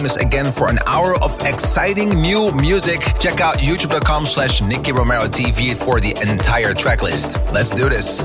Join us again for an hour of exciting new music. Check out youtube.com slash Nicky Romero TV for the entire track list. Let's do this.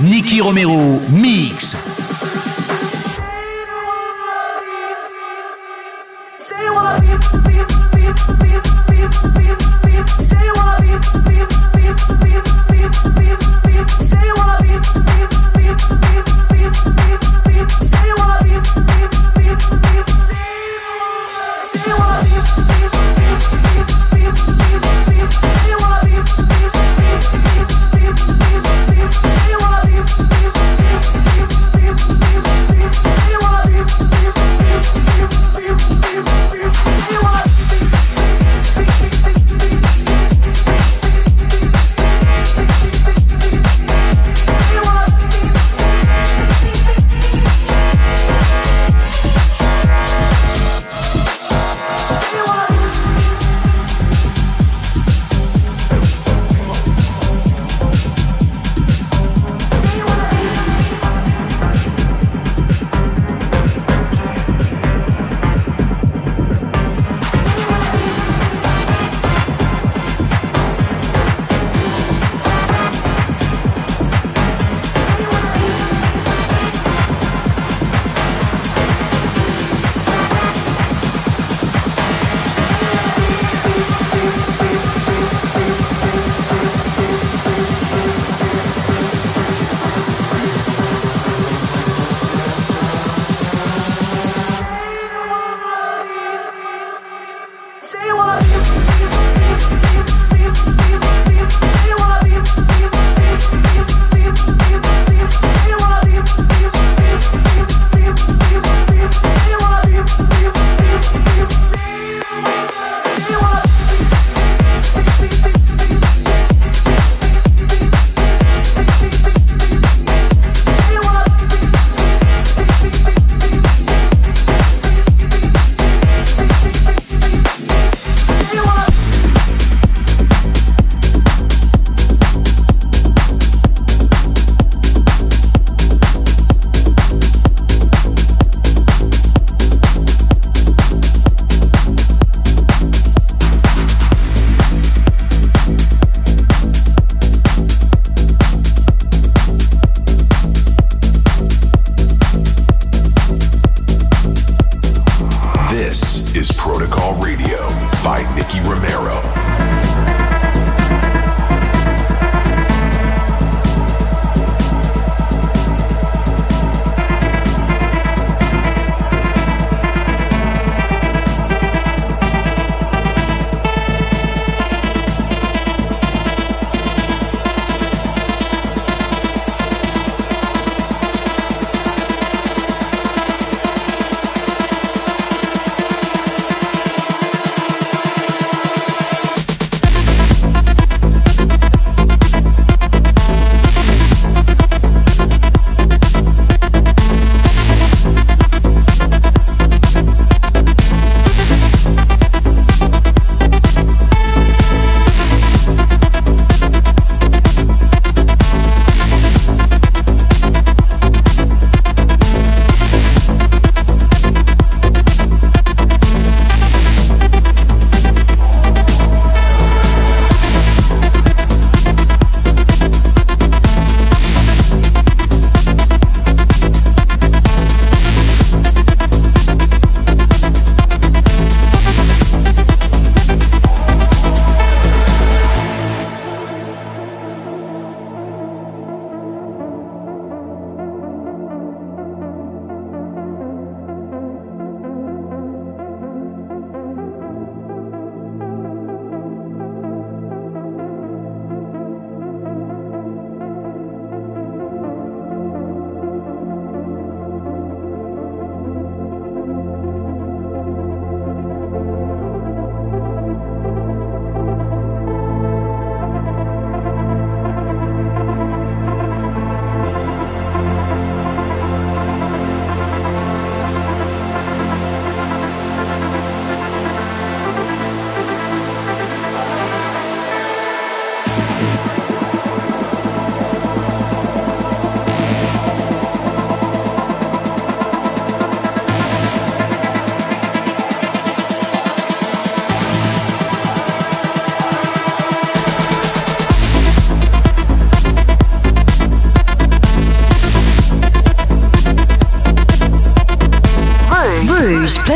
Nicky Romero, mix.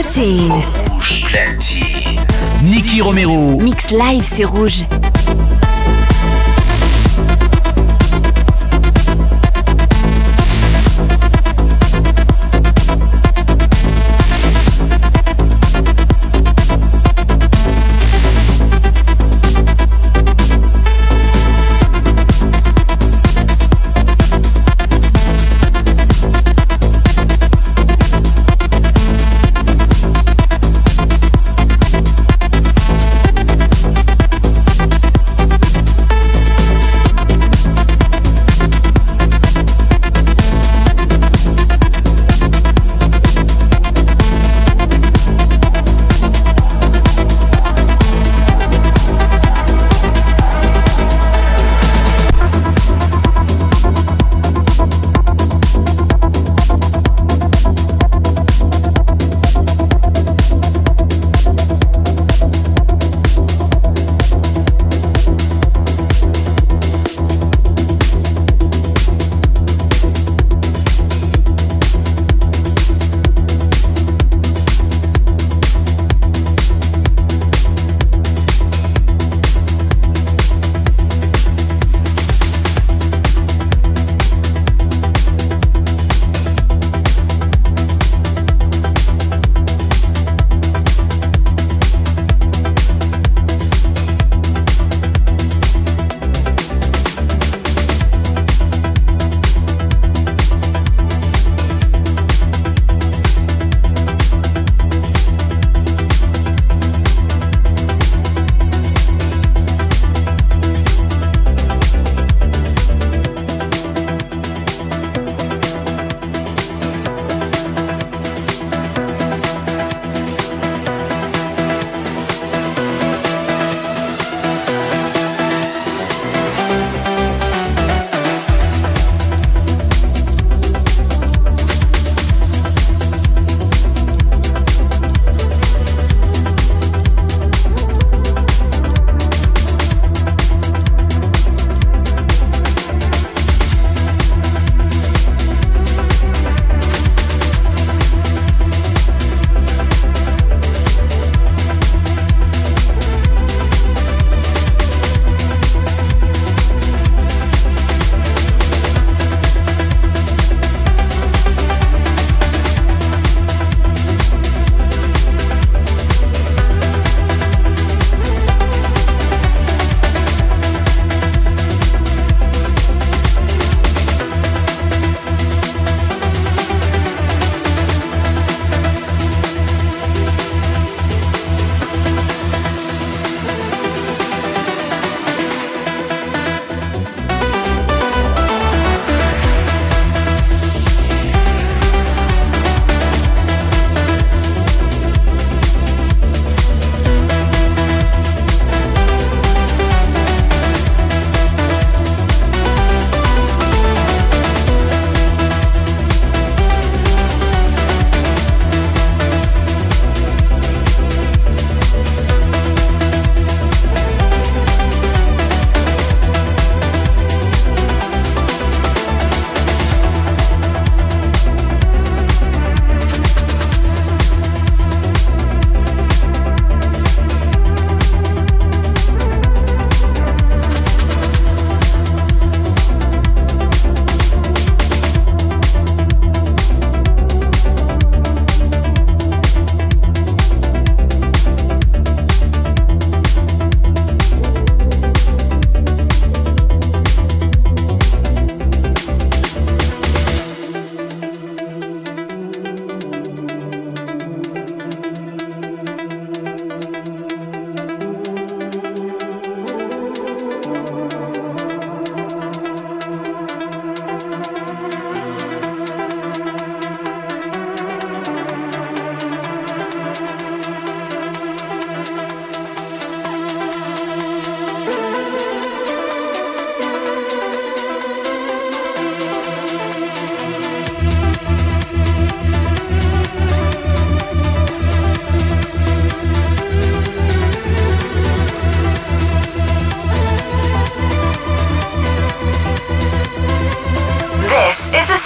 Platine. Rouge platine. Nicky Romero. Mix live, c'est rouge.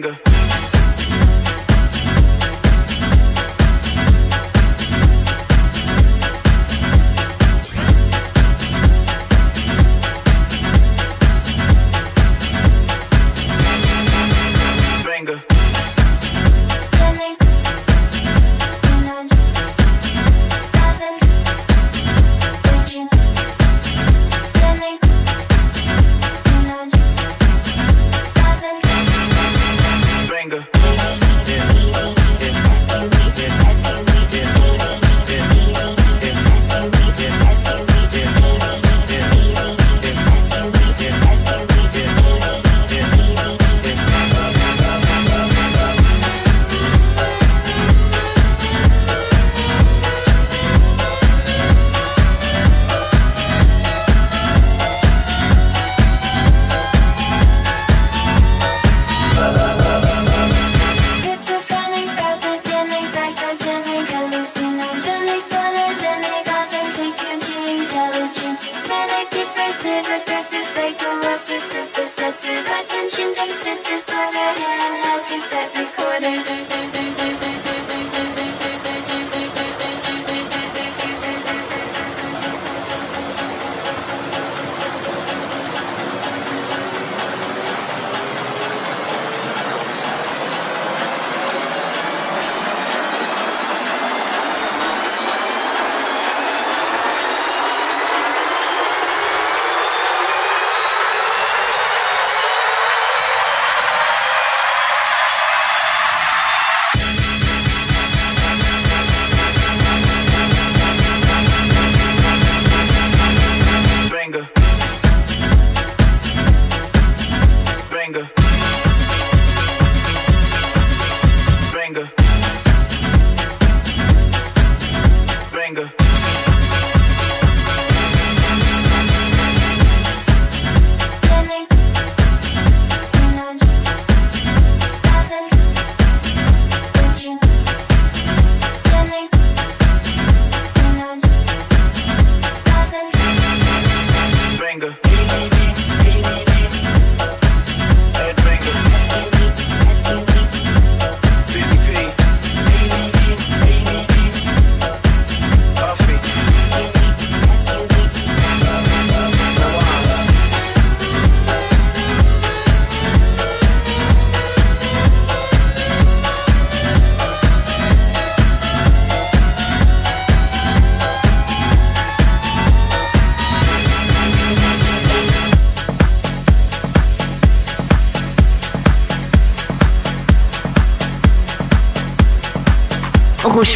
banger.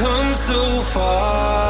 come so far.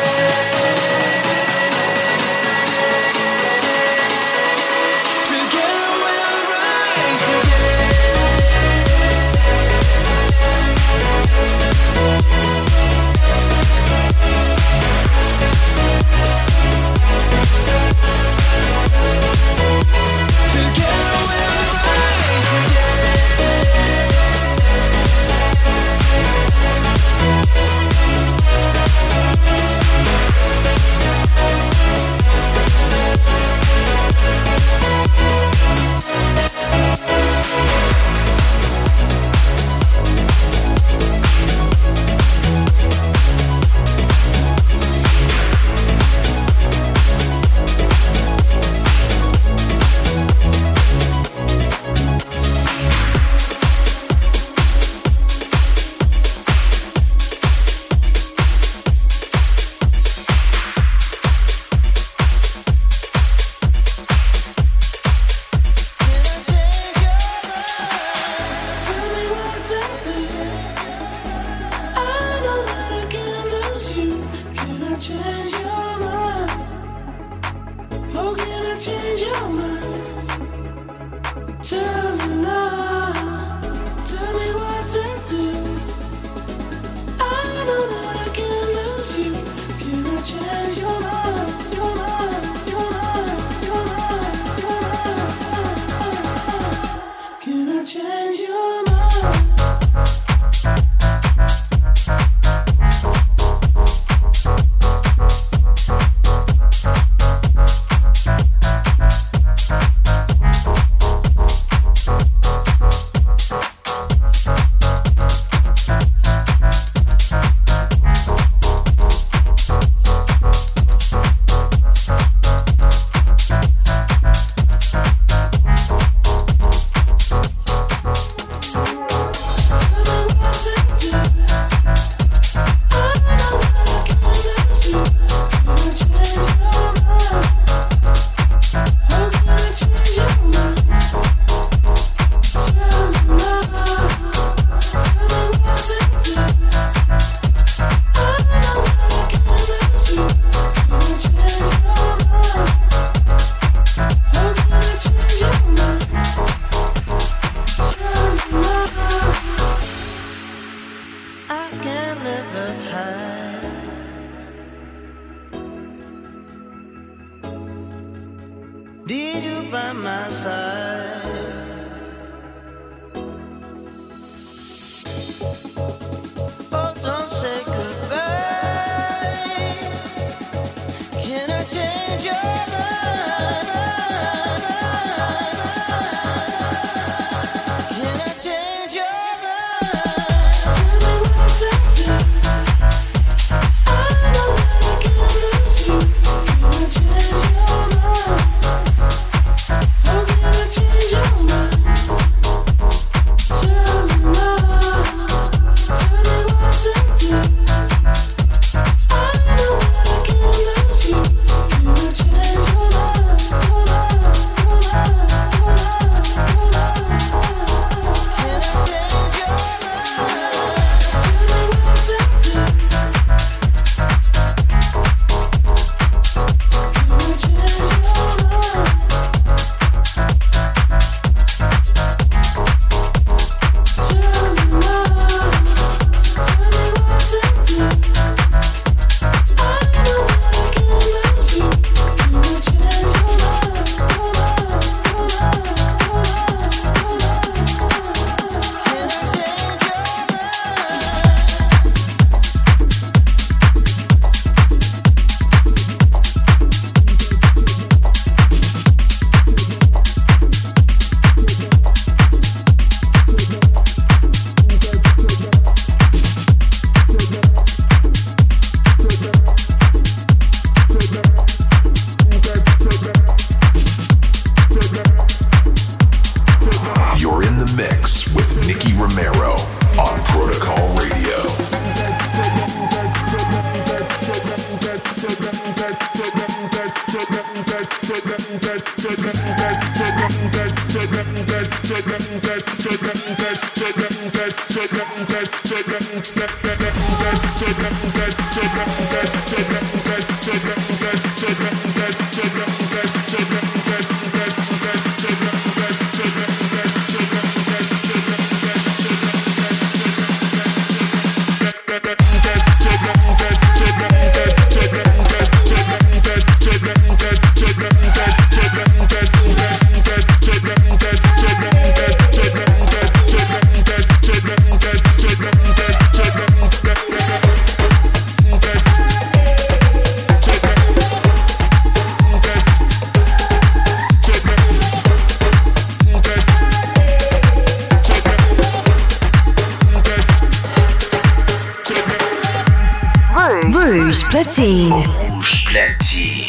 Platine. Rouge platine.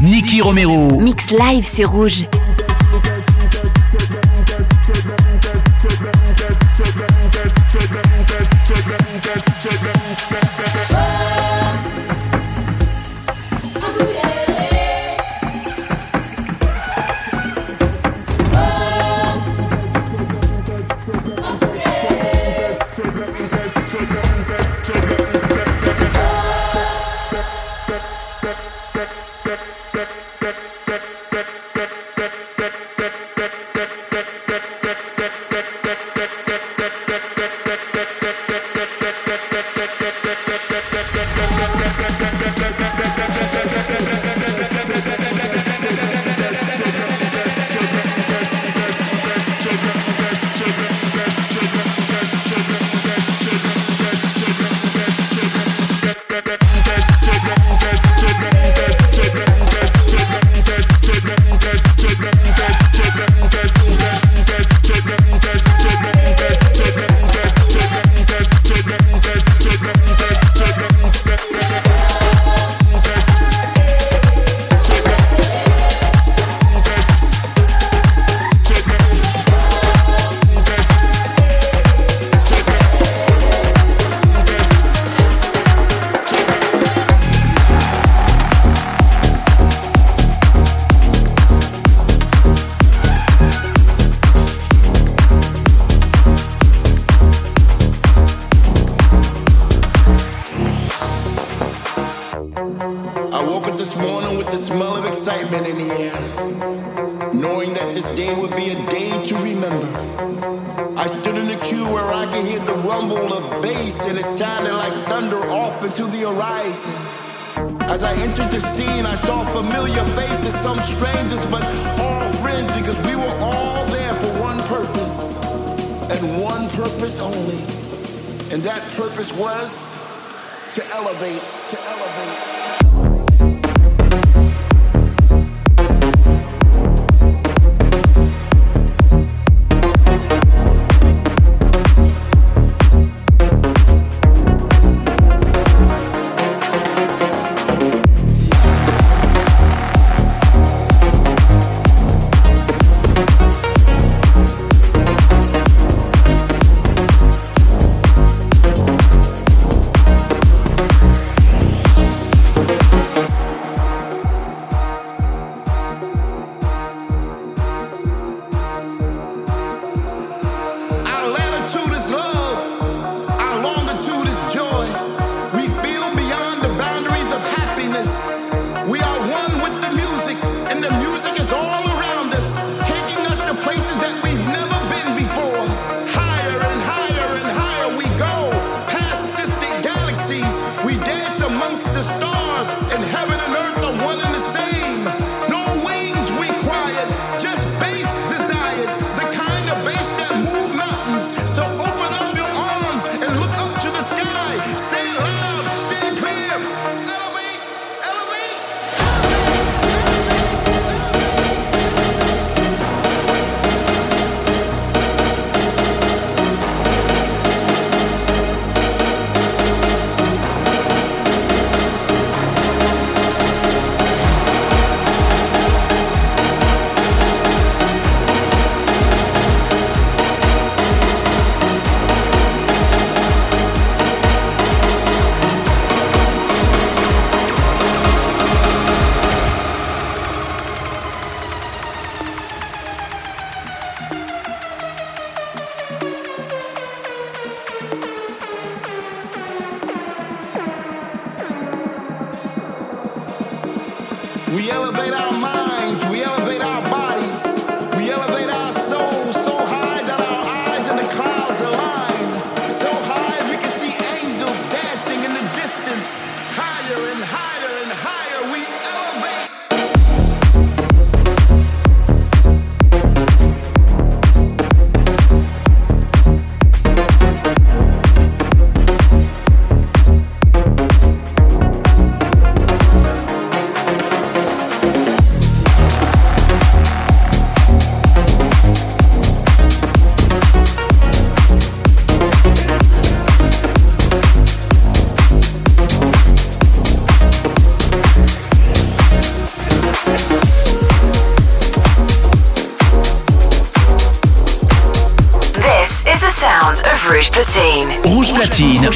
Nicky Romero. Mix live, c'est. Rouge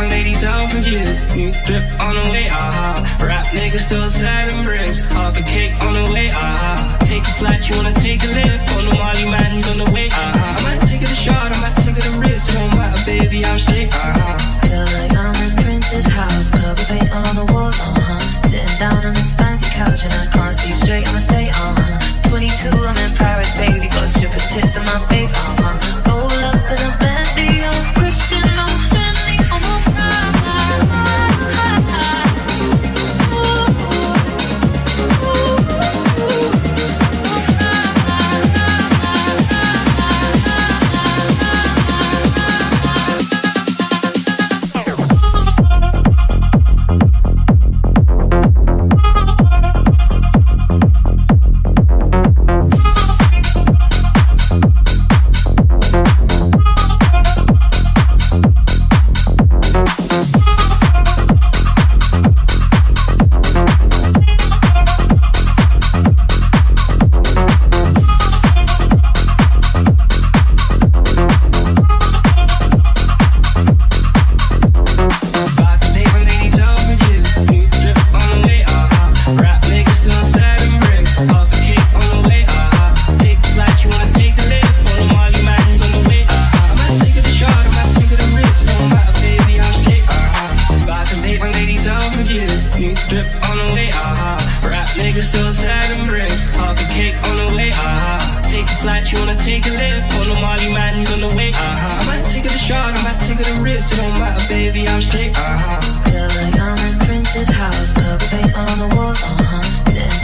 My lady so confused. New drip on the way, Ah Uh-huh. Rap niggas still sad and bricks. Half a cake on the way, Ah Uh-huh. Take a flat, you wanna take a lift? On the Molly man, he's on the way, ah Uh-huh. I might take it a shot, I might take it a risk. Don't matter, baby, I'm straight, aha. Feel like I'm in Prince's house. Purple paint all on the walls, uh huh. Sitting down on this fancy couch and I.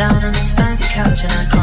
down on this fancy couch and I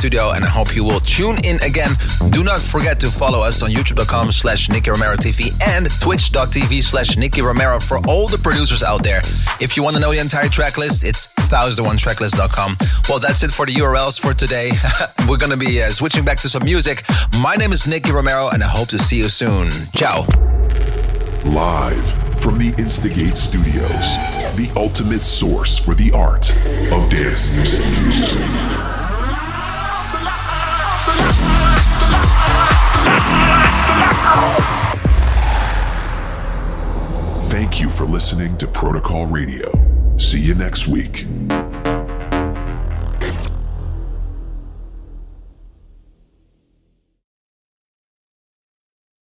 studio, and I hope you will tune in again. Do not forget to follow us on youtube.com slash Nicky Romero TV and twitch.tv slash Nicky Romero for all the producers out there. If you want to know the entire track list, it's 1001tracklist.com. Well, that's it for the URLs for today. We're going to be uh, switching back to some music. My name is Nicky Romero, and I hope to see you soon. Ciao. Live from the Instigate Studios, the ultimate source for the art of dance music. Thank you for listening to Protocol Radio. See you next week.